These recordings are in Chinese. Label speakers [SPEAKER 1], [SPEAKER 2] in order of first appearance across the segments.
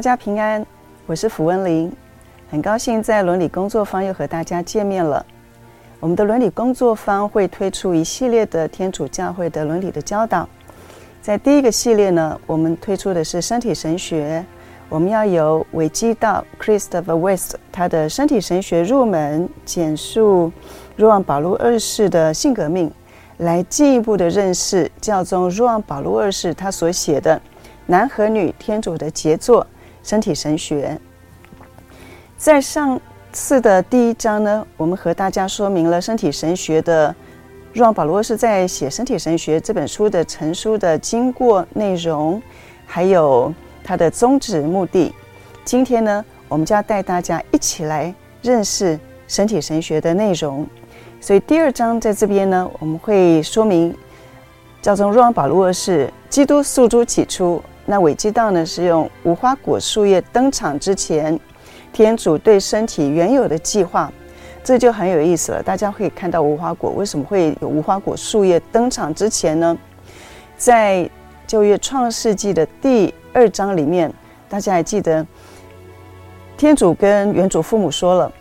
[SPEAKER 1] 大家平安，我是符文玲，很高兴在伦理工作坊又和大家见面了。我们的伦理工作坊会推出一系列的天主教会的伦理的教导，在第一个系列呢，我们推出的是身体神学，我们要由维基道 Christopher West 他的身体神学入门简述若望保禄二世的性革命，来进一步的认识教宗若望保禄二世他所写的男和女天主的杰作身体神学，在上。次的第一章呢，我们和大家说明了身体神学的若望保罗是在写《身体神学》这本书的成书的经过内容，还有它的宗旨目的。今天呢，我们就要带大家一起来认识身体神学的内容。所以第二章在这边呢，我们会说明叫做若望保禄是基督诉诸起初，那韦基道呢是用无花果树叶登场之前。天主对身体原有的计划，这就很有意思了。大家可以看到无花果，为什么会有无花果树叶登场之前呢？在旧约创世纪的第二章里面，大家还记得，天主跟原主父母说了，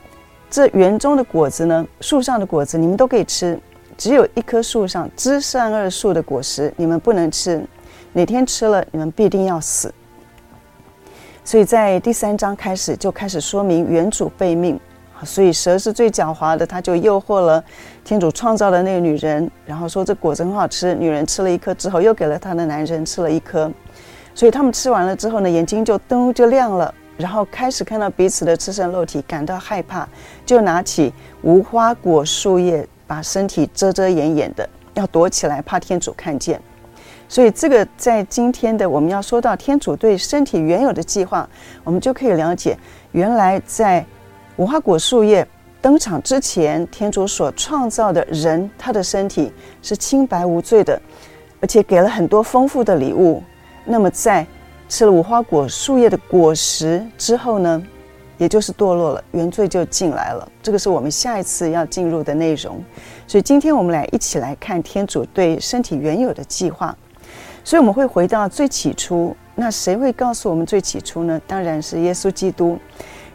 [SPEAKER 1] 这园中的果子呢，树上的果子你们都可以吃，只有一棵树上知善恶树的果实你们不能吃，哪天吃了你们必定要死。所以在第三章开始就开始说明原主被命，所以蛇是最狡猾的，他就诱惑了天主创造的那个女人，然后说这果子很好吃。女人吃了一颗之后，又给了她的男人吃了一颗，所以他们吃完了之后呢，眼睛就灯就亮了，然后开始看到彼此的赤身肉体，感到害怕，就拿起无花果树叶把身体遮遮掩掩的，要躲起来，怕天主看见。所以，这个在今天的我们要说到天主对身体原有的计划，我们就可以了解，原来在无花果树叶登场之前，天主所创造的人，他的身体是清白无罪的，而且给了很多丰富的礼物。那么，在吃了无花果树叶的果实之后呢，也就是堕落了，原罪就进来了。这个是我们下一次要进入的内容。所以，今天我们来一起来看天主对身体原有的计划。所以我们会回到最起初，那谁会告诉我们最起初呢？当然是耶稣基督。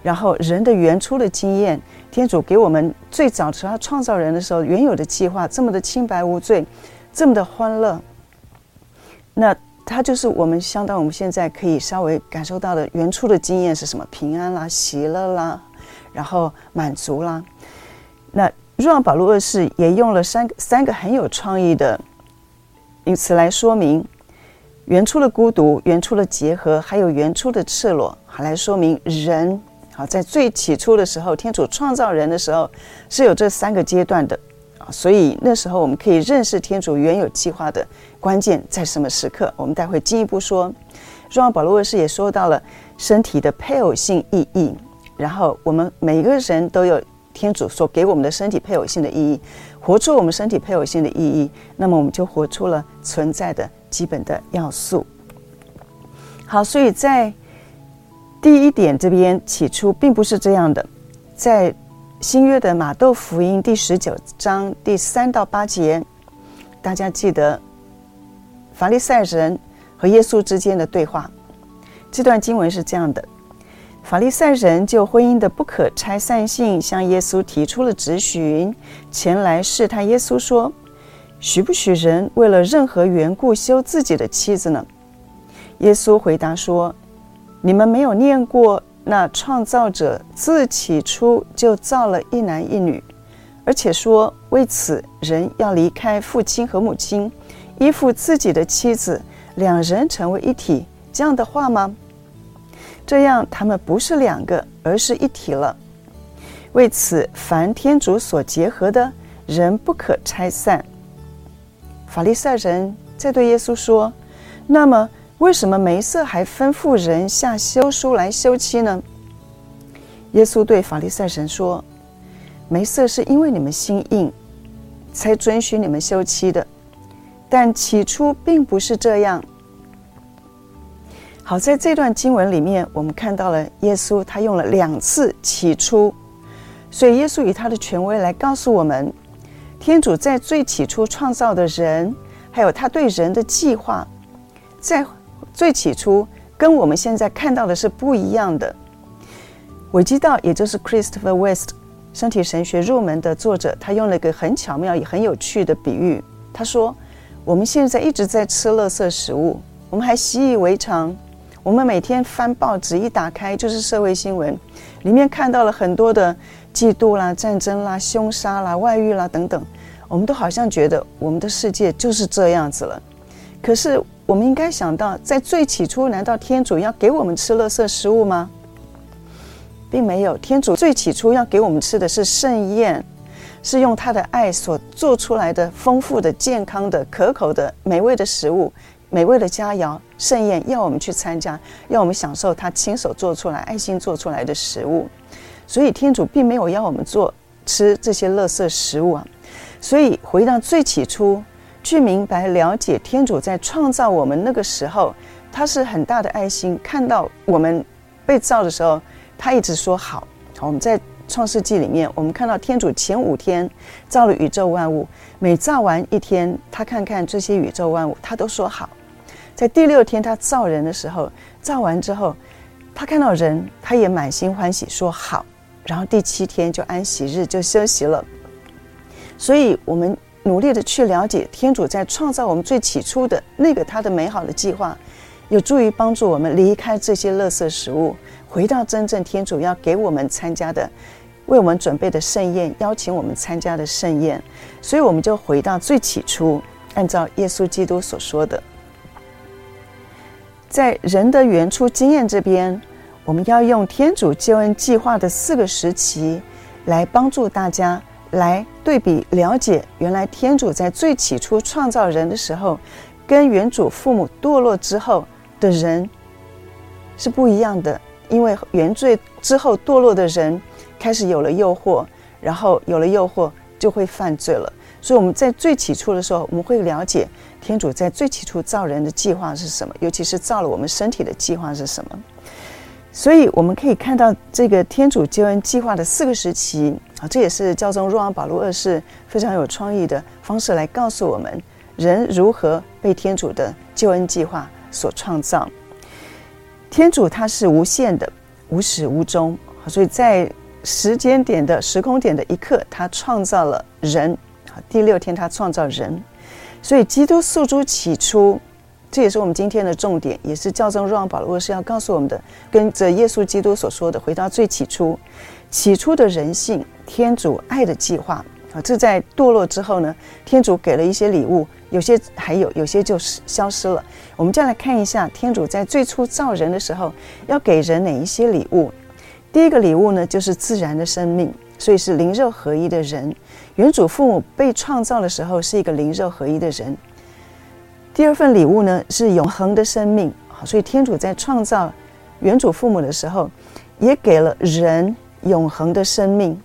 [SPEAKER 1] 然后人的原初的经验，天主给我们最早时候创造人的时候原有的计划，这么的清白无罪，这么的欢乐。那他就是我们相当我们现在可以稍微感受到的原初的经验是什么？平安啦，喜乐啦，然后满足啦。那若望保禄二世也用了三个三个很有创意的，以此来说明。原初的孤独，原初的结合，还有原初的赤裸，好来说明人。好，在最起初的时候，天主创造人的时候是有这三个阶段的啊，所以那时候我们可以认识天主原有计划的关键在什么时刻。我们待会进一步说。若望保罗二世也说到了身体的配偶性意义，然后我们每个人都有天主所给我们的身体配偶性的意义，活出我们身体配偶性的意义，那么我们就活出了存在的。基本的要素。好，所以在第一点这边，起初并不是这样的。在新约的马窦福音第十九章第三到八节，大家记得法利赛人和耶稣之间的对话。这段经文是这样的：法利赛人就婚姻的不可拆散性向耶稣提出了质询，前来试探耶稣说。许不许人为了任何缘故休自己的妻子呢？耶稣回答说：“你们没有念过那创造者自起初就造了一男一女，而且说为此人要离开父亲和母亲，依附自己的妻子，两人成为一体，这样的话吗？这样他们不是两个，而是一体了。为此，凡天主所结合的，人不可拆散。”法利赛人在对耶稣说：“那么，为什么梅瑟还吩咐人下休书来休妻呢？”耶稣对法利赛人说：“梅瑟是因为你们心硬，才准许你们休妻的，但起初并不是这样。”好，在这段经文里面，我们看到了耶稣他用了两次“起初”，所以耶稣以他的权威来告诉我们。天主在最起初创造的人，还有他对人的计划，在最起初跟我们现在看到的是不一样的。韦基道，也就是 Christopher West 身体神学入门的作者，他用了一个很巧妙也很有趣的比喻。他说：“我们现在一直在吃垃圾食物，我们还习以为常。我们每天翻报纸，一打开就是社会新闻，里面看到了很多的嫉妒啦、战争啦、凶杀啦、外遇啦等等。我们都好像觉得我们的世界就是这样子了。可是，我们应该想到，在最起初，难道天主要给我们吃垃圾食物吗？并没有，天主最起初要给我们吃的是盛宴，是用他的爱所做出来的丰富的、健康的、可口的、美味的食物，美味的佳肴盛宴，要我们去参加，要我们享受他亲手做出来、爱心做出来的食物。所以，天主并没有要我们做吃这些垃圾食物啊。所以，回到最起初。去明白了解天主在创造我们那个时候，他是很大的爱心。看到我们被造的时候，他一直说好。好，我们在创世纪里面，我们看到天主前五天造了宇宙万物，每造完一天，他看看这些宇宙万物，他都说好。在第六天他造人的时候，造完之后，他看到人，他也满心欢喜说好。然后第七天就安息日就休息了。所以，我们。努力的去了解天主在创造我们最起初的那个他的美好的计划，有助于帮助我们离开这些垃圾食物，回到真正天主要给我们参加的、为我们准备的盛宴，邀请我们参加的盛宴。所以我们就回到最起初，按照耶稣基督所说的，在人的原初经验这边，我们要用天主救恩计划的四个时期来帮助大家。来对比了解，原来天主在最起初创造人的时候，跟原主父母堕落之后的人是不一样的。因为原罪之后堕落的人开始有了诱惑，然后有了诱惑就会犯罪了。所以我们在最起初的时候，我们会了解天主在最起初造人的计划是什么，尤其是造了我们身体的计划是什么。所以我们可以看到这个天主救恩计划的四个时期啊，这也是教宗若望保禄二世非常有创意的方式来告诉我们人如何被天主的救恩计划所创造。天主他是无限的，无始无终，所以在时间点的时空点的一刻，他创造了人。第六天他创造人，所以基督诉诸起初。这也是我们今天的重点，也是教宗若望保禄二世要告诉我们的，跟着耶稣基督所说的，回到最起初，起初的人性，天主爱的计划啊，这在堕落之后呢，天主给了一些礼物，有些还有，有些就是消失了。我们再来看一下，天主在最初造人的时候，要给人哪一些礼物？第一个礼物呢，就是自然的生命，所以是灵肉合一的人。原祖父母被创造的时候，是一个灵肉合一的人。第二份礼物呢，是永恒的生命，所以天主在创造原主父母的时候，也给了人永恒的生命。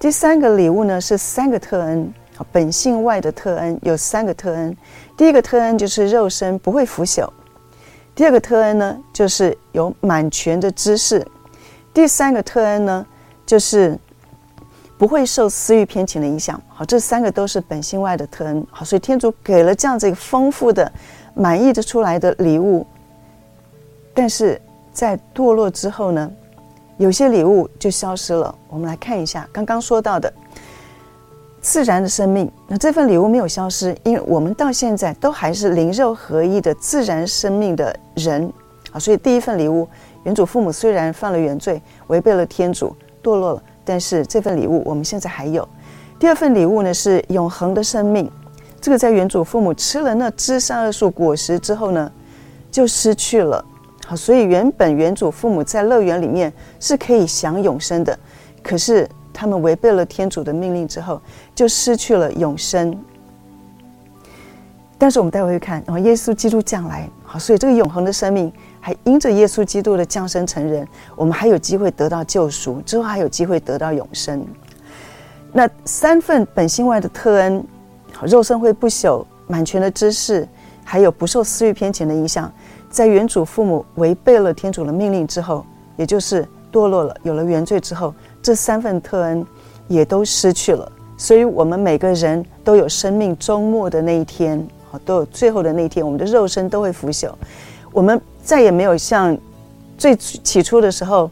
[SPEAKER 1] 第三个礼物呢，是三个特恩，本性外的特恩有三个特恩。第一个特恩就是肉身不会腐朽；第二个特恩呢，就是有满全的知识；第三个特恩呢，就是。不会受私欲偏情的影响。好，这三个都是本性外的特恩。好，所以天主给了这样子一个丰富的、满意的出来的礼物。但是在堕落之后呢，有些礼物就消失了。我们来看一下刚刚说到的自然的生命。那这份礼物没有消失，因为我们到现在都还是灵肉合一的自然生命的人。好，所以第一份礼物，原主父母虽然犯了原罪，违背了天主，堕落了。但是这份礼物我们现在还有。第二份礼物呢，是永恒的生命，这个在原祖父母吃了那知善恶树果实之后呢，就失去了。好，所以原本原祖父母在乐园里面是可以享永生的，可是他们违背了天主的命令之后，就失去了永生。但是我们待会会看，然后耶稣基督将来，好，所以这个永恒的生命。还因着耶稣基督的降生成人，我们还有机会得到救赎，之后还有机会得到永生。那三份本性外的特恩，肉身会不朽、满全的知识，还有不受私欲偏情的影响，在原主父母违背了天主的命令之后，也就是堕落了，有了原罪之后，这三份特恩也都失去了。所以，我们每个人都有生命终末的那一天，都有最后的那一天，我们的肉身都会腐朽。我们再也没有像最起初的时候，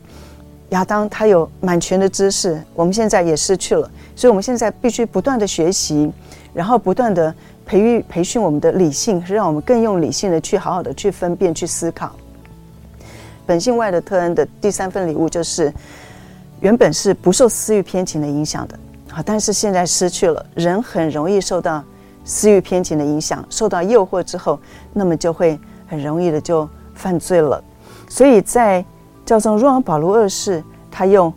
[SPEAKER 1] 亚当他有满全的知识，我们现在也失去了，所以我们现在必须不断的学习，然后不断的培育培训我们的理性，让我们更用理性的去好好的去分辨、去思考。本性外的特恩的第三份礼物就是，原本是不受私欲偏情的影响的，好，但是现在失去了，人很容易受到私欲偏情的影响，受到诱惑之后，那么就会很容易的就犯罪了。所以在教宗若望保禄二世，他用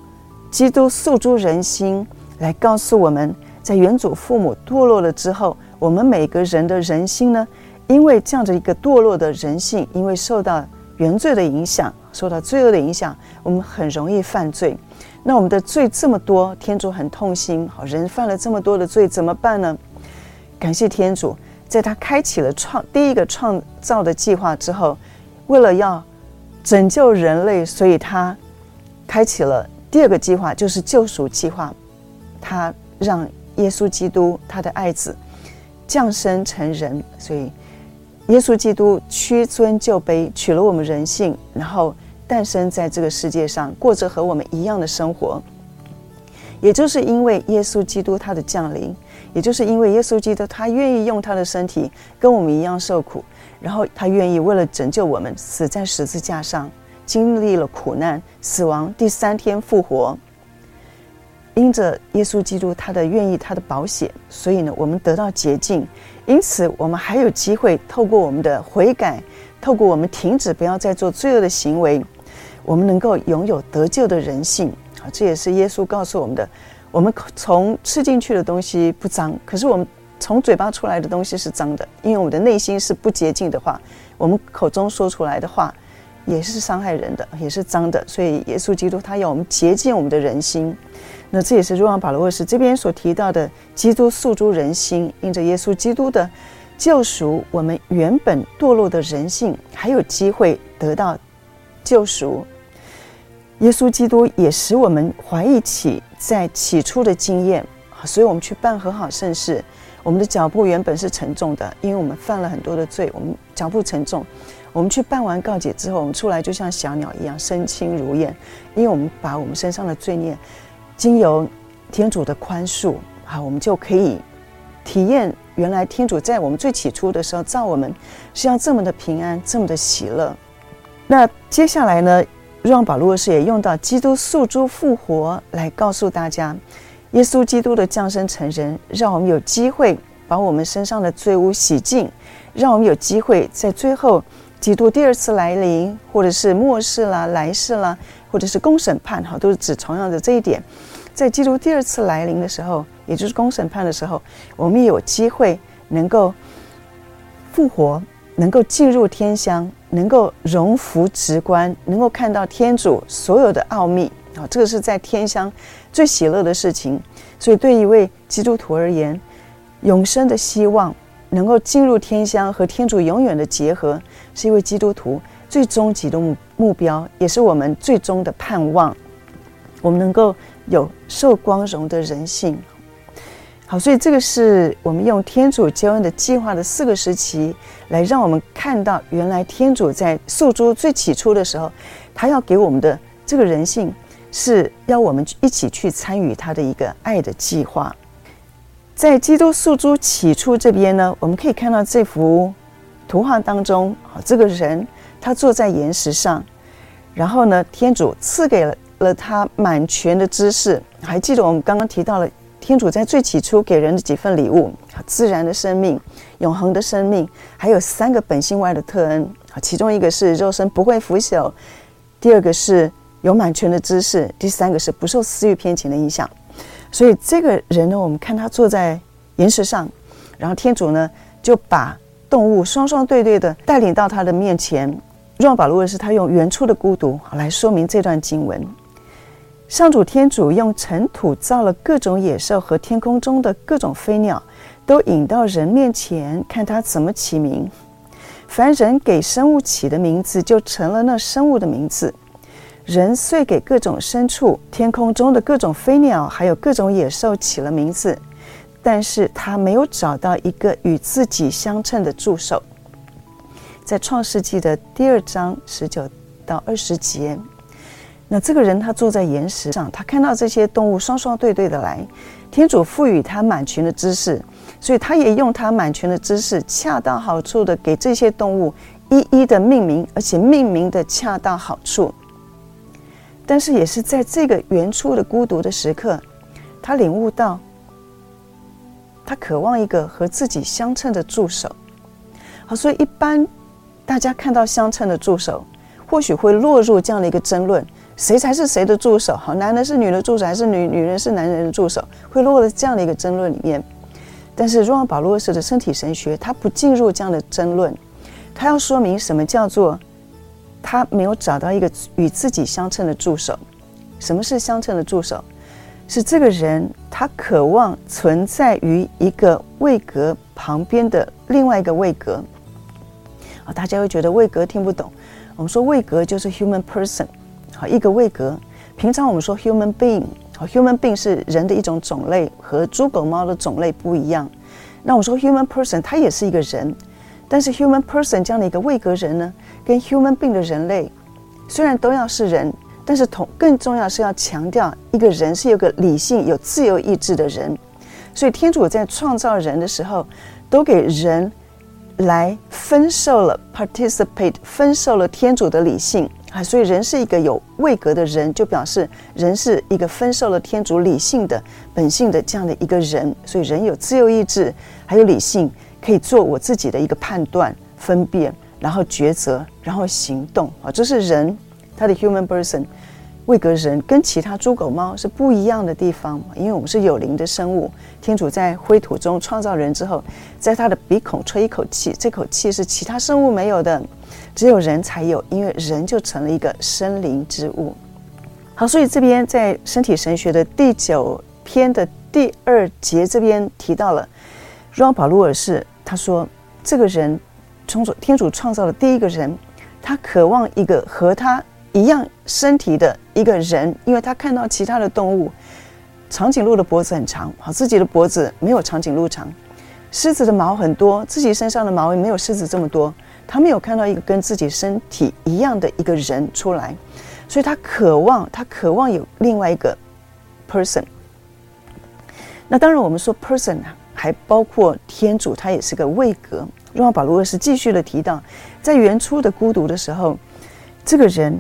[SPEAKER 1] 基督诉诸人心来告诉我们，在原祖父母堕落了之后，我们每个人的人心呢，因为这样的一个堕落的人性，因为受到原罪的影响。受到罪恶的影响，我们很容易犯罪。那我们的罪这么多，天主很痛心。好，人犯了这么多的罪，怎么办呢？感谢天主，在他开启了创第一个创造的计划之后，为了要拯救人类，所以他开启了第二个计划，就是救赎计划。他让耶稣基督他的爱子降生成人，所以。耶稣基督屈尊就卑，取了我们人性，然后诞生在这个世界上，过着和我们一样的生活。也就是因为耶稣基督他的降临，也就是因为耶稣基督他愿意用他的身体跟我们一样受苦，然后他愿意为了拯救我们死在十字架上，经历了苦难、死亡，第三天复活。因着耶稣基督他的愿意，他的保险，所以呢，我们得到洁净。因此，我们还有机会透过我们的悔改，透过我们停止不要再做罪恶的行为，我们能够拥有得救的人性啊！这也是耶稣告诉我们的。我们从吃进去的东西不脏，可是我们从嘴巴出来的东西是脏的，因为我们的内心是不洁净的话，我们口中说出来的话也是伤害人的，也是脏的。所以，耶稣基督他要我们洁净我们的人心。那这也是若望保罗二世这边所提到的，基督诉诸人心，因着耶稣基督的救赎，我们原本堕落的人性还有机会得到救赎。耶稣基督也使我们怀忆起在起初的经验，所以我们去办和好圣事，我们的脚步原本是沉重的，因为我们犯了很多的罪，我们脚步沉重。我们去办完告解之后，我们出来就像小鸟一样身轻如燕，因为我们把我们身上的罪孽。经由天主的宽恕，好，我们就可以体验原来天主在我们最起初的时候造我们是要这么的平安，这么的喜乐。那接下来呢，让保禄二世也用到基督诉诸复活来告诉大家，耶稣基督的降生成人，让我们有机会把我们身上的罪污洗净，让我们有机会在最后基督第二次来临，或者是末世啦、来世啦，或者是公审判，哈，都是指同样的这一点。在基督第二次来临的时候，也就是公审判的时候，我们有机会能够复活，能够进入天乡，能够荣服直观，能够看到天主所有的奥秘啊！这个是在天乡最喜乐的事情。所以，对一位基督徒而言，永生的希望，能够进入天乡和天主永远的结合，是一位基督徒最终极的目目标，也是我们最终的盼望。我们能够。有受光荣的人性，好，所以这个是我们用天主教恩的计划的四个时期，来让我们看到，原来天主在诉诸最起初的时候，他要给我们的这个人性，是要我们一起去参与他的一个爱的计划。在基督诉诸起初这边呢，我们可以看到这幅图画当中，啊，这个人他坐在岩石上，然后呢，天主赐给了。了他满全的知识，还记得我们刚刚提到了天主在最起初给人的几份礼物：自然的生命、永恒的生命，还有三个本性外的特恩。啊，其中一个是肉身不会腐朽，第二个是有满全的知识，第三个是不受私欲偏情的影响。所以这个人呢，我们看他坐在岩石上，然后天主呢就把动物双双对对的带领到他的面前。若保禄二世他用原初的孤独来说明这段经文。上主天主用尘土造了各种野兽和天空中的各种飞鸟，都引到人面前，看他怎么起名。凡人给生物起的名字，就成了那生物的名字。人遂给各种牲畜、天空中的各种飞鸟，还有各种野兽起了名字，但是他没有找到一个与自己相称的助手。在创世纪的第二章十九到二十节。那这个人他坐在岩石上，他看到这些动物双双对对的来，天主赋予他满群的知识，所以他也用他满群的知识，恰到好处的给这些动物一一的命名，而且命名的恰到好处。但是也是在这个原初的孤独的时刻，他领悟到，他渴望一个和自己相称的助手。好，所以一般大家看到相称的助手，或许会落入这样的一个争论。谁才是谁的助手？好，男的是女的助手，还是女女人是男人的助手？会落入这样的一个争论里面。但是，若望保禄二世的身体神学，他不进入这样的争论，他要说明什么叫做他没有找到一个与自己相称的助手。什么是相称的助手？是这个人他渴望存在于一个位格旁边的另外一个位格。啊，大家会觉得位格听不懂。我们说位格就是 human person。好，一个位格。平常我们说 human being，好，human being 是人的一种种类，和猪狗猫的种类不一样。那我们说 human person，他也是一个人，但是 human person 这样的一个位格人呢，跟 human being 的人类虽然都要是人，但是同更重要是要强调一个人是有个理性、有自由意志的人。所以天主在创造人的时候，都给人来分受了 participate，分受了天主的理性。啊，所以人是一个有位格的人，就表示人是一个分受了天主理性的本性的这样的一个人。所以人有自由意志，还有理性，可以做我自己的一个判断、分辨，然后抉择，然后行动。啊，这是人他的 human person。位格人跟其他猪狗猫是不一样的地方，因为我们是有灵的生物。天主在灰土中创造人之后，在他的鼻孔吹一口气，这口气是其他生物没有的，只有人才有，因为人就成了一个生灵之物。好，所以这边在身体神学的第九篇的第二节这边提到了，若望保禄二世他说，这个人从主天主创造的第一个人，他渴望一个和他。一样身体的一个人，因为他看到其他的动物，长颈鹿的脖子很长，好，自己的脖子没有长颈鹿长；狮子的毛很多，自己身上的毛也没有狮子这么多。他没有看到一个跟自己身体一样的一个人出来，所以他渴望，他渴望有另外一个 person。那当然，我们说 person 还包括天主，他也是个位格。若望保罗二世继续的提到，在原初的孤独的时候，这个人。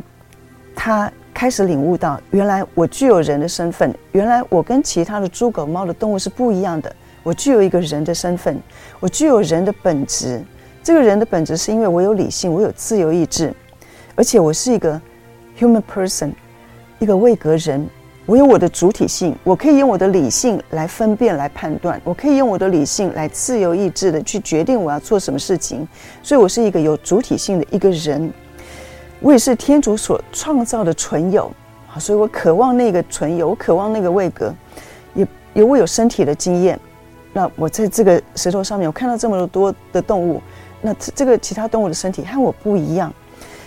[SPEAKER 1] 他开始领悟到，原来我具有人的身份，原来我跟其他的猪、狗、猫的动物是不一样的。我具有一个人的身份，我具有人的本质。这个人的本质是因为我有理性，我有自由意志，而且我是一个 human person，一个位格人。我有我的主体性，我可以用我的理性来分辨、来判断，我可以用我的理性来自由意志的去决定我要做什么事情。所以我是一个有主体性的一个人。我也是天主所创造的存有，啊，所以我渴望那个存有，我渴望那个位格，也也我有身体的经验。那我在这个石头上面，我看到这么多的动物，那这个其他动物的身体和我不一样，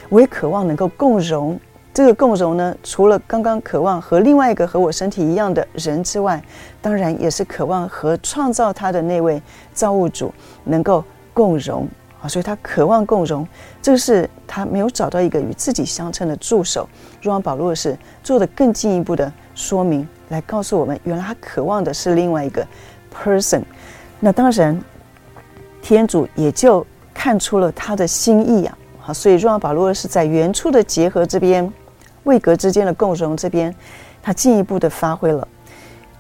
[SPEAKER 1] 我也渴望能够共融。这个共融呢，除了刚刚渴望和另外一个和我身体一样的人之外，当然也是渴望和创造他的那位造物主能够共融。所以他渴望共融，这个是他没有找到一个与自己相称的助手。若望保禄是做的更进一步的说明，来告诉我们，原来他渴望的是另外一个 person。那当然，天主也就看出了他的心意啊。好，所以若望保禄是在原初的结合这边，位格之间的共融这边，他进一步的发挥了。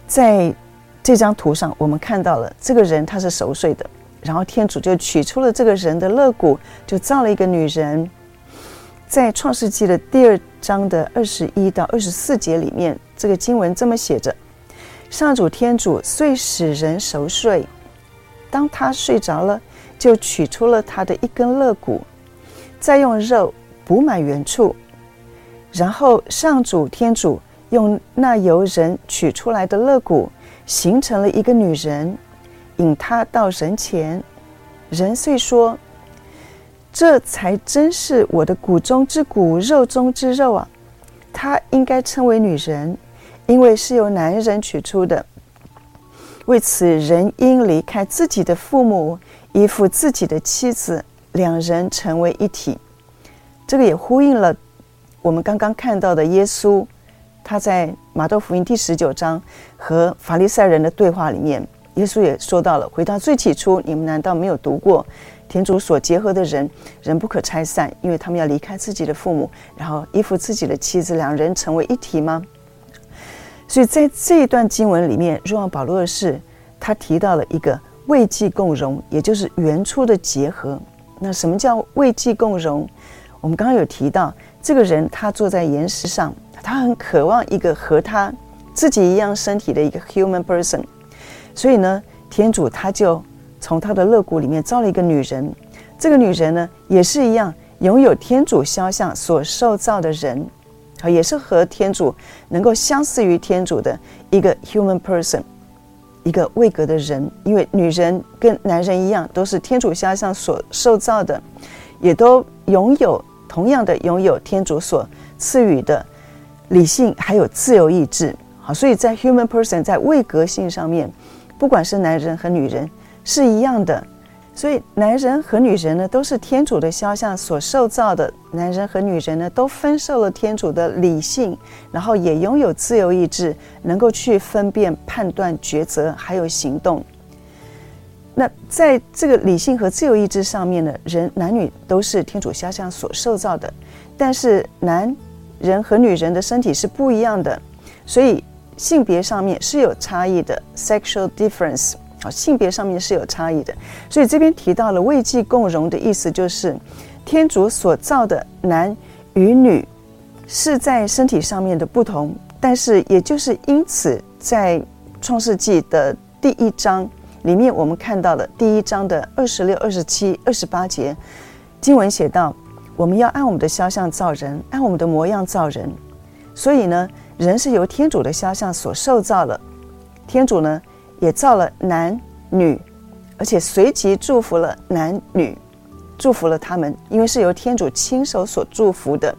[SPEAKER 1] 在这张图上，我们看到了这个人他是熟睡的。然后天主就取出了这个人的肋骨，就造了一个女人。在创世纪的第二章的二十一到二十四节里面，这个经文这么写着：上主天主遂使人熟睡，当他睡着了，就取出了他的一根肋骨，再用肉补满原处。然后上主天主用那由人取出来的肋骨，形成了一个女人。引他到人前，人遂说：“这才真是我的骨中之骨，肉中之肉啊！她应该称为女人，因为是由男人取出的。为此，人应离开自己的父母，依附自己的妻子，两人成为一体。这个也呼应了我们刚刚看到的耶稣，他在马窦福音第十九章和法利赛人的对话里面，耶稣也说到了：回到最起初，你们难道没有读过？天主所结合的人，人不可拆散，因为他们要离开自己的父母，然后依附自己的妻子，两人成为一体吗？所以在这一段经文里面，若望保罗二世他提到了一个位济共荣，也就是原初的结合。那什么叫位济共荣？我们刚刚有提到，这个人他坐在岩石上，他很渴望一个和他自己一样身体的一个 human person，所以呢，天主他就。从他的肋骨里面造了一个女人，这个女人呢也是一样，拥有天主肖像所受造的人，啊，也是和天主能够相似于天主的一个 human person，一个位格的人。因为女人跟男人一样，都是天主肖像所受造的，也都拥有同样的拥有天主所赐予的理性，还有自由意志。好，所以在 human person 在位格性上面，不管是男人和女人。是一样的，所以男人和女人呢，都是天主的肖像所受造的。男人和女人呢，都分受了天主的理性，然后也拥有自由意志，能够去分辨、判断、抉择，还有行动。那在这个理性和自由意志上面呢，人男女都是天主肖像所塑造的，但是男人和女人的身体是不一样的，所以性别上面是有差异的，sexual difference 啊。性别上面是有差异的，所以这边提到了位济共荣的意思，就是天主所造的男与女是在身体上面的不同，但是也就是因此，在创世纪的第一章里面，我们看到了第一章的二十六、二十七、二十八节经文写道：我们要按我们的肖像造人，按我们的模样造人。所以呢，人是由天主的肖像所受造的，天主呢，也造了男女，而且随即祝福了男女，祝福了他们，因为是由天主亲手所祝福的。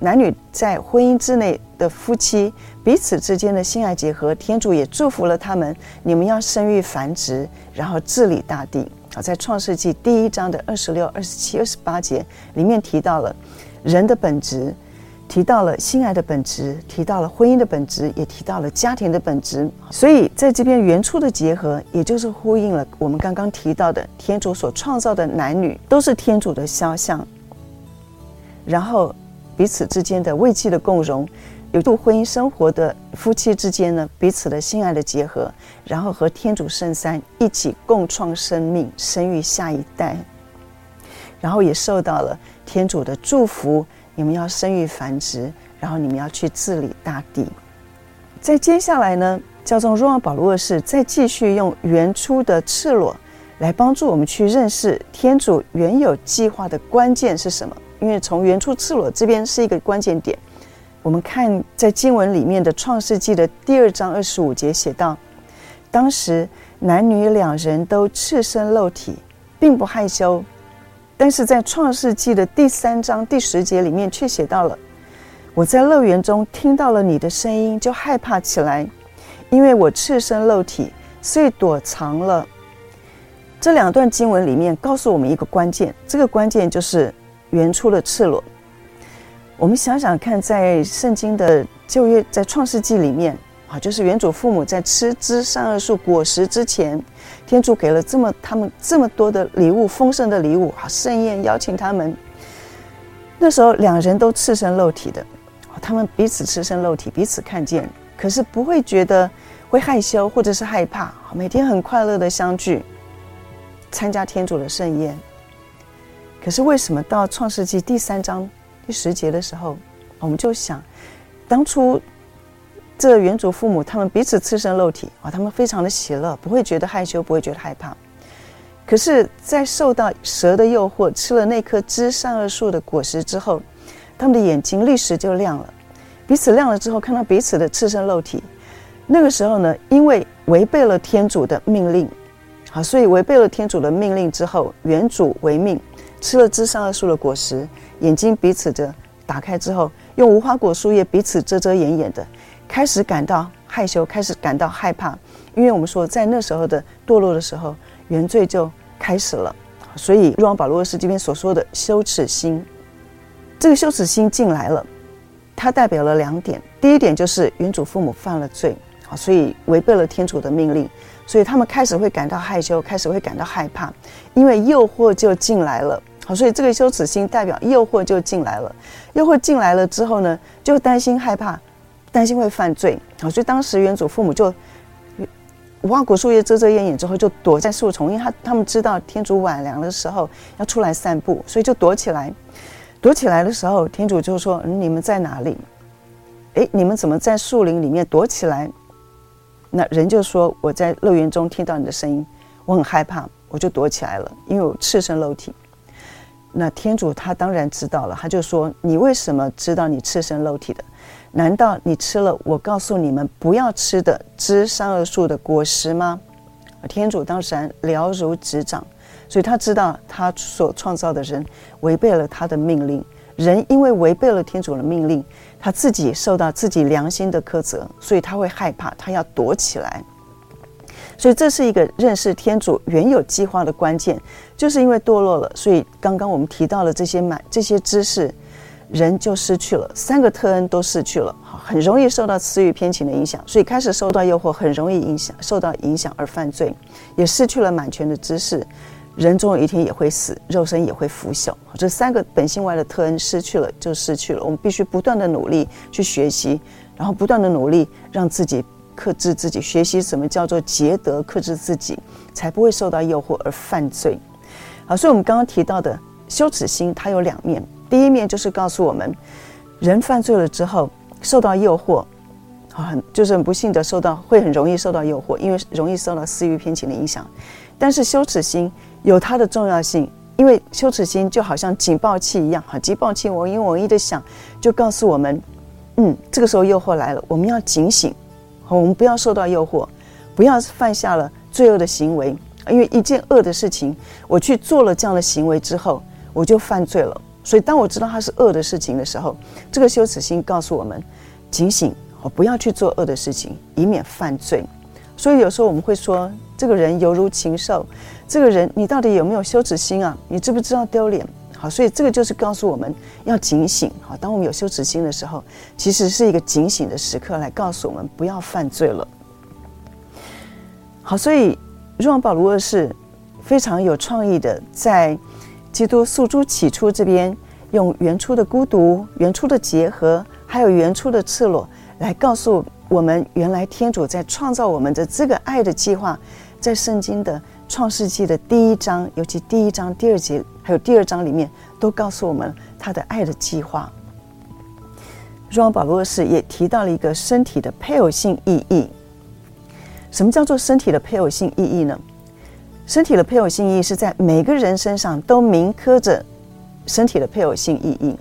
[SPEAKER 1] 男女在婚姻之内的夫妻彼此之间的性爱结合，天主也祝福了他们。你们要生育繁殖，然后治理大地。好，在创世纪第一章的二十六、二十七、二十八节里面提到了人的本质。提到了性爱的本质，提到了婚姻的本质，也提到了家庭的本质。所以在这边原初的结合，也就是呼应了我们刚刚提到的天主所创造的男女都是天主的肖像，然后彼此之间的慰藉的共融，有度婚姻生活的夫妻之间呢，彼此的性爱的结合，然后和天主圣三一起共创生命，生育下一代，然后也受到了天主的祝福。你们要生育繁殖，然后你们要去治理大地。在接下来呢，教宗若望保禄二世再继续用原初的赤裸来帮助我们去认识天主原有计划的关键是什么？因为从原初赤裸这边是一个关键点。我们看在经文里面的创世纪的第二章二十五节写道：当时男女两人都赤身露体，并不害羞。但是在创世纪的第三章第十节里面却写到了：“我在乐园中听到了你的声音，就害怕起来，因为我赤身露体，所以躲藏了。”这两段经文里面告诉我们一个关键，这个关键就是原初的赤裸。我们想想看，在圣经的旧约，在创世纪里面。啊，就是原主父母在吃知善恶树果实之前，天主给了这么他们这么多的礼物，丰盛的礼物，好盛宴邀请他们。那时候两人都赤身露体的，他们彼此赤身露体，彼此看见，可是不会觉得会害羞或者是害怕，每天很快乐的相聚，参加天主的盛宴。可是为什么到创世纪第三章第十节的时候，我们就想当初。这原主父母他们彼此赤身露体啊，他们非常的喜乐，不会觉得害羞，不会觉得害怕。可是，在受到蛇的诱惑，吃了那棵知善恶树的果实之后，他们的眼睛立时就亮了，彼此亮了之后，看到彼此的赤身露体。那个时候呢，因为违背了天主的命令，好，所以违背了天主的命令之后，原主违命吃了知善恶树的果实，眼睛彼此的打开之后，用无花果树叶彼此遮遮掩掩的。开始感到害羞，开始感到害怕，因为我们说在那时候的堕落的时候，原罪就开始了，所以若望保罗是这边所说的羞耻心，这个羞耻心进来了，它代表了两点。第一点就是原主父母犯了罪，啊，所以违背了天主的命令，所以他们开始会感到害羞，开始会感到害怕，因为诱惑就进来了。好，所以这个羞耻心代表诱惑就进来了。诱惑进来了之后呢，就担心害怕，担心会犯罪。好，所以当时原主父母就无花果树叶遮遮掩掩之后，就躲在树丛，因为他他们知道天主晚凉的时候要出来散步，所以就躲起来。躲起来的时候，天主就说：“嗯，你们在哪里？诶，你们怎么在树林里面躲起来？”那人就说：“我在乐园中听到你的声音，我很害怕，我就躲起来了，因为我赤身露体。”那天主他当然知道了，他就说：“你为什么知道你赤身露体的？难道你吃了我告诉你们不要吃的知善恶树的果实吗？”天主当然了如指掌。所以他知道他所创造的人违背了他的命令，人因为违背了天主的命令，他自己受到自己良心的苛责，所以他会害怕，他要躲起来。所以这是一个认识天主原有计划的关键，就是因为堕落了，所以刚刚我们提到了这些满这些知识，人就失去了三个特恩都失去了，很容易受到私欲偏情的影响，所以开始受到诱惑，很容易影响受到影响而犯罪，也失去了满全的知识。人总有一天也会死，肉身也会腐朽。这三个本性外的特恩失去了，就失去了。我们必须不断的努力去学习，然后不断的努力让自己克制自己，学习什么叫做节德，克制自己，才不会受到诱惑而犯罪。好，所以我们刚刚提到的羞耻心，它有两面。第一面就是告诉我们，人犯罪了之后受到诱惑，很就是很不幸的受到，会很容易受到诱惑，因为容易受到私欲偏情的影响。但是羞耻心。有它的重要性，因为羞耻心就好像警报器一样，哈，警报器嗡一我一的响，就告诉我们，嗯，这个时候诱惑来了，我们要警醒，我们不要受到诱惑，不要犯下了罪恶的行为，因为一件恶的事情，我去做了这样的行为之后，我就犯罪了。所以当我知道它是恶的事情的时候，这个羞耻心告诉我们，警醒，我不要去做恶的事情，以免犯罪。所以有时候我们会说，这个人犹如禽兽。这个人，你到底有没有羞耻心啊？你知不知道丢脸？好，所以这个就是告诉我们要警醒。好，当我们有羞耻心的时候，其实是一个警醒的时刻，来告诉我们不要犯罪了。好，所以若望保禄二世非常有创意的，在基督诉诸起初这边，用原初的孤独、原初的结合，还有原初的赤裸，来告诉我们，原来天主在创造我们的这个爱的计划，在圣经的。创世纪的第一章，尤其第一章、第二节，还有第二章里面，都告诉我们他的爱的计划。若望保禄二世也提到了一个身体的配偶性意义。什么叫做身体的配偶性意义呢？身体的配偶性意义是在每个人身上都铭刻着身体的配偶性意义。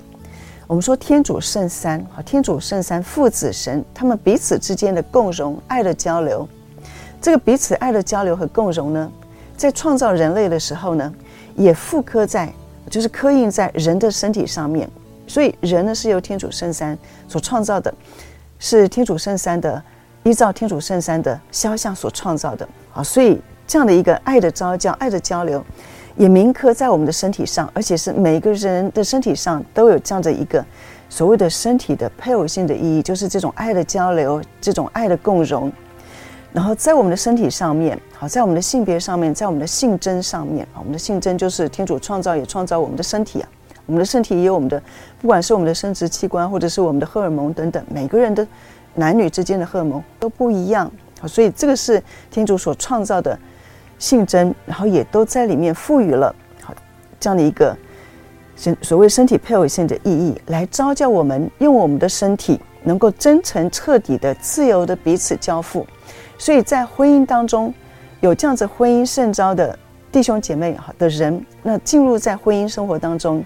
[SPEAKER 1] 我们说天主圣三，啊，天主圣三父子神，他们彼此之间的共融、爱的交流，这个彼此爱的交流和共融呢，在创造人类的时候呢，也复刻在，就是刻印在人的身体上面。所以人呢是由天主圣三所创造的，是天主圣三的依照天主圣三的肖像所创造的啊。所以这样的一个爱的招叫、爱的交流，也铭刻在我们的身体上，而且是每个人的身体上都有这样的一个所谓的身体的配偶性的意义，就是这种爱的交流、这种爱的共融。然后在我们的身体上面，好，在我们的性别上面，在我们的性征上面，我们的性征就是天主创造也创造我们的身体啊，我们的身体也有我们的，不管是我们的生殖器官或者是我们的荷尔蒙等等，每个人的男女之间的荷尔蒙都不一样，好，所以这个是天主所创造的性征，然后也都在里面赋予了好这样的一个身所谓身体配偶性的意义，来招教我们用我们的身体能够真诚彻底的自由的彼此交付。所以在婚姻当中，有这样子婚姻圣召的弟兄姐妹哈的人，那进入在婚姻生活当中，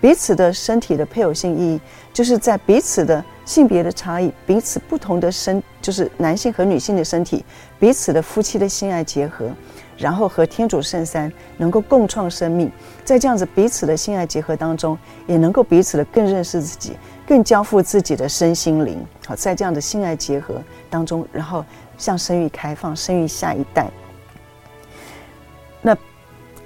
[SPEAKER 1] 彼此的身体的配偶性意义，就是在彼此的性别的差异，彼此不同的身，就是男性和女性的身体，彼此的夫妻的性爱结合，然后和天主圣三能够共创生命，在这样子彼此的性爱结合当中，也能够彼此的更认识自己，更交付自己的身心灵。好，在这样的性爱结合当中，然后。向生育开放，生育下一代。那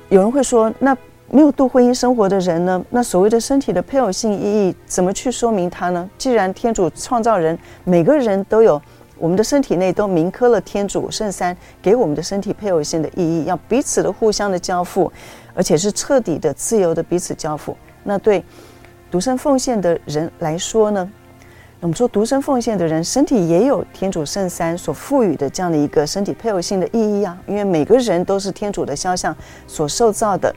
[SPEAKER 1] 有人会说，那没有度婚姻生活的人呢？那所谓的身体的配偶性意义，怎么去说明它呢？既然天主创造人，每个人都有我们的身体内都铭刻了天主圣三给我们的身体配偶性的意义，要彼此的互相的交付，而且是彻底的、自由的彼此交付。那对独身奉献的人来说呢？我们说，独身奉献的人身体也有天主圣三所赋予的这样的一个身体配偶性的意义啊，因为每个人都是天主的肖像所受造的，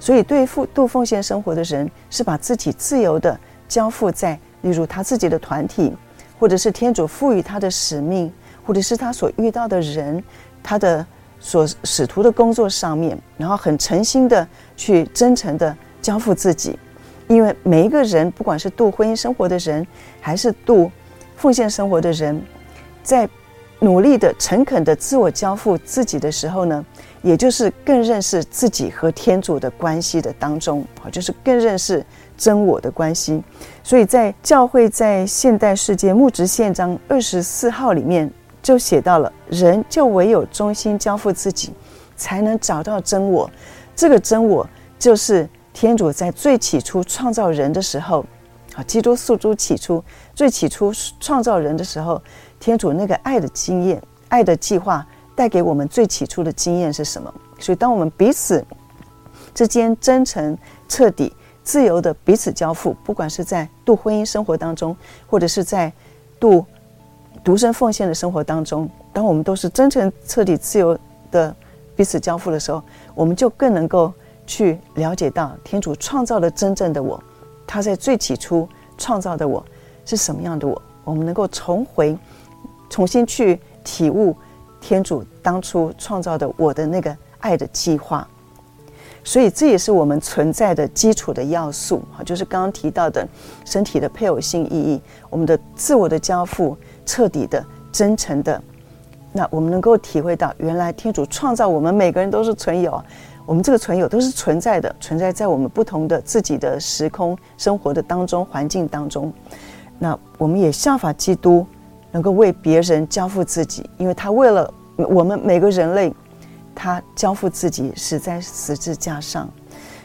[SPEAKER 1] 所以对付度奉献生活的人是把自己自由的交付在，例如他自己的团体，或者是天主赋予他的使命，或者是他所遇到的人，他的所使徒的工作上面，然后很诚心的去真诚的交付自己。因为每一个人，不管是度婚姻生活的人，还是度奉献生活的人，在努力的、诚恳的自我交付自己的时候呢，也就是更认识自己和天主的关系的当中，啊，就是更认识真我的关系。所以在教会在现代世界牧职宪章二十四号里面就写到了：人就唯有忠心交付自己，才能找到真我。这个真我就是。天主在最起初创造人的时候，啊，基督诉诸起初，最起初创造人的时候，天主那个爱的经验、爱的计划带给我们最起初的经验是什么？所以，当我们彼此之间真诚、彻底、自由的彼此交付，不管是在度婚姻生活当中，或者是在度独身奉献的生活当中，当我们都是真诚、彻底、自由的彼此交付的时候，我们就更能够。去了解到天主创造的真正的我，他在最起初创造的我是什么样的我，我们能够重回，重新去体悟天主当初创造的我的那个爱的计划，所以这也是我们存在的基础的要素啊，就是刚刚提到的身体的配偶性意义，我们的自我的交付，彻底的、真诚的，那我们能够体会到，原来天主创造我们每个人都是存有。我们这个存有都是存在的，存在在我们不同的自己的时空生活的当中环境当中。那我们也效法基督，能够为别人交付自己，因为他为了我们每个人类，他交付自己死在十字架上，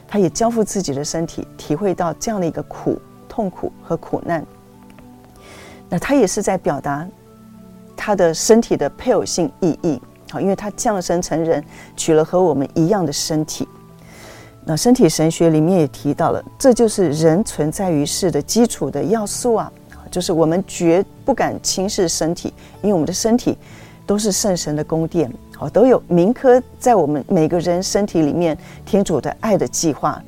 [SPEAKER 1] 他也交付自己的身体，体会到这样的一个苦、痛苦和苦难。那他也是在表达他的身体的配偶性意义。好，因为他降生成人，取了和我们一样的身体。那身体神学里面也提到了，这就是人存在于世的基础的要素啊，就是我们绝不敢轻视身体，因为我们的身体都是圣神的宫殿，好，都有铭刻在我们每个人身体里面天主的爱的计划，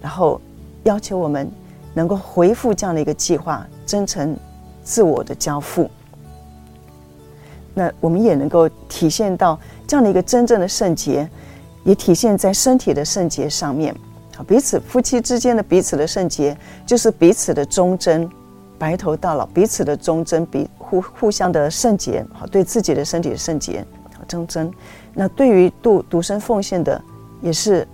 [SPEAKER 1] 然后要求我们能够回复这样的一个计划，真诚自我的交付。那我们也能够体现到这样的一个真正的圣洁，也体现在身体的圣洁上面。啊，彼此夫妻之间的彼此的圣洁，就是彼此的忠贞，白头到老，彼此的忠贞，彼互互相的圣洁，好，对自己的身体的圣洁，忠贞。那对于度独身奉献的，也是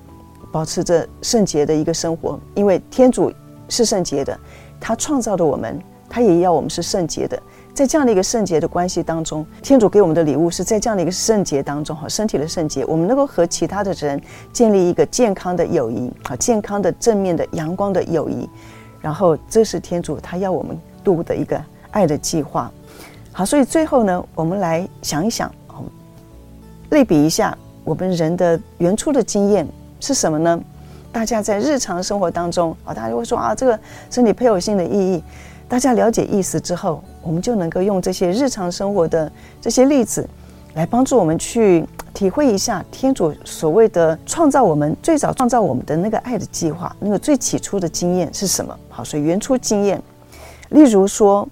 [SPEAKER 1] 保持着圣洁的一个生活，因为天主是圣洁的，他创造的我们，他也要我们是圣洁的。在这样的一个圣洁的关系当中，天主给我们的礼物是在这样的一个圣洁当中，哈，身体的圣洁，我们能够和其他的人建立一个健康的友谊，啊，健康的、正面的、阳光的友谊。然后，这是天主他要我们度的一个爱的计划。好，所以最后呢，我们来想一想，类比一下我们人的原初的经验是什么呢？大家在日常生活当中，啊，大家会说啊，这个身体配偶性的意义。大家了解意思之后，我们就能够用这些日常生活的这些例子，来帮助我们去体会一下天主所谓的创造我们最早创造我们的那个爱的计划，那个最起初的经验是什么？好，所以原初经验，例如说，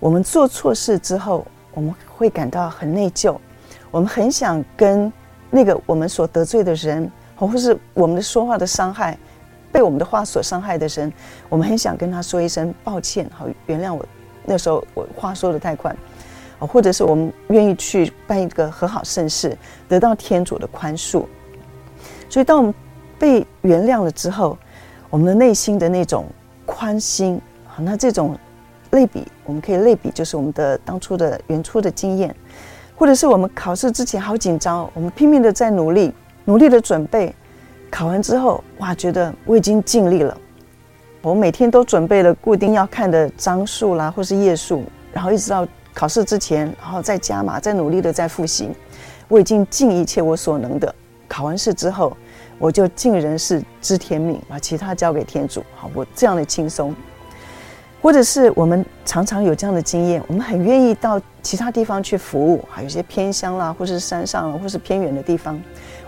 [SPEAKER 1] 我们做错事之后，我们会感到很内疚，我们很想跟那个我们所得罪的人，或是我们的说话的伤害。被我们的话所伤害的人，我们很想跟他说一声抱歉，好原谅我。那时候我话说得太快，或者是我们愿意去办一个和好圣事，得到天主的宽恕。所以，当我们被原谅了之后，我们的内心的那种宽心，好，那这种类比，我们可以类比，就是我们的当初的原初的经验，或者是我们考试之前好紧张，我们拼命的在努力，努力的准备。考完之后，哇，觉得我已经尽力了。我每天都准备了固定要看的章数啦，或是页数，然后一直到考试之前，然后再加码，再努力的再复习。我已经尽一切我所能的。考完试之后，我就尽人事知天命，把其他交给天主。好，我这样的轻松。或者是我们常常有这样的经验，我们很愿意到其他地方去服务，还有些偏乡啦，或是山上，或是偏远的地方。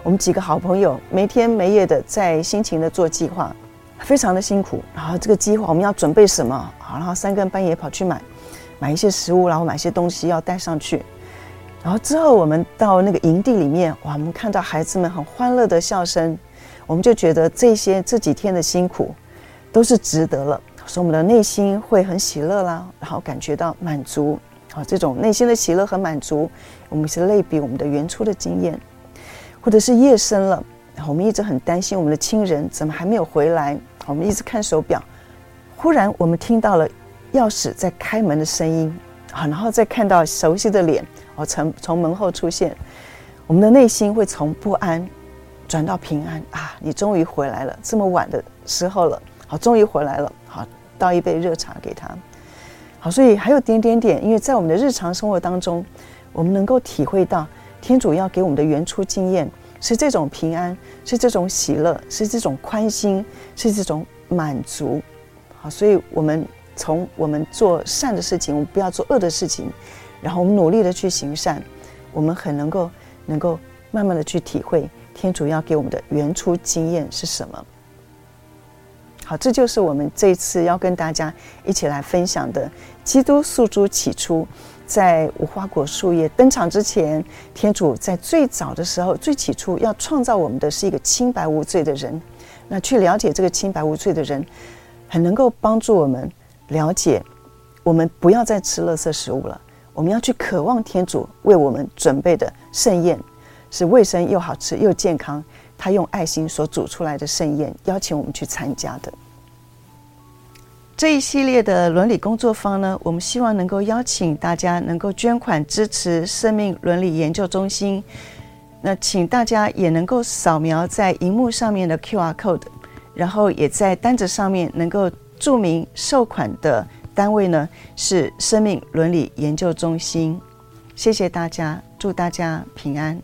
[SPEAKER 1] 我们几个好朋友没天没夜的在辛勤的做计划。非常的辛苦，然后这个计划我们要准备什么？好，然后三更半夜跑去买，买一些食物，然后买一些东西要带上去。然后之后我们到那个营地里面，哇，我们看到孩子们很欢乐的笑声，我们就觉得这些这几天的辛苦都是值得了，所以我们的内心会很喜乐啦，然后感觉到满足。好，这种内心的喜乐和满足，我们是类比我们的原初的经验，或者是夜深了，我们一直很担心我们的亲人怎么还没有回来。我们一直看手表，忽然我们听到了钥匙在开门的声音，啊，然后再看到熟悉的脸，哦，从从门后出现，我们的内心会从不安转到平安啊！你终于回来了，这么晚的时候了，好，终于回来了，好，倒一杯热茶给他，好，所以还有点点点，因为在我们的日常生活当中，我们能够体会到天主要给我们的原初经验。是这种平安，是这种喜乐，是这种宽心，是这种满足，好，所以我们从我们做善的事情，我们不要做恶的事情，然后我们努力的去行善，我们很能够能够慢慢的去体会天主要给我们的原初经验是什么。好，这就是我们这次要跟大家一起来分享的基督诉诸起初。在无花果树叶登场之前，天主在最早的时候、最起初要创造我们的是一个清白无罪的人。那去了解这个清白无罪的人，很能够帮助我们了解，我们不要再吃垃圾食物了。我们要去渴望天主为我们准备的盛宴，是卫生又好吃又健康。他用爱心所煮出来的盛宴，邀请我们去参加的。这一系列的伦理工作坊呢，我们希望能够邀请大家能够捐款支持生命伦理研究中心。那请大家也能够扫描在荧幕上面的 QR code，然后也在单子上面能够注明受款的单位呢，是生命伦理研究中心。谢谢大家，祝大家平安。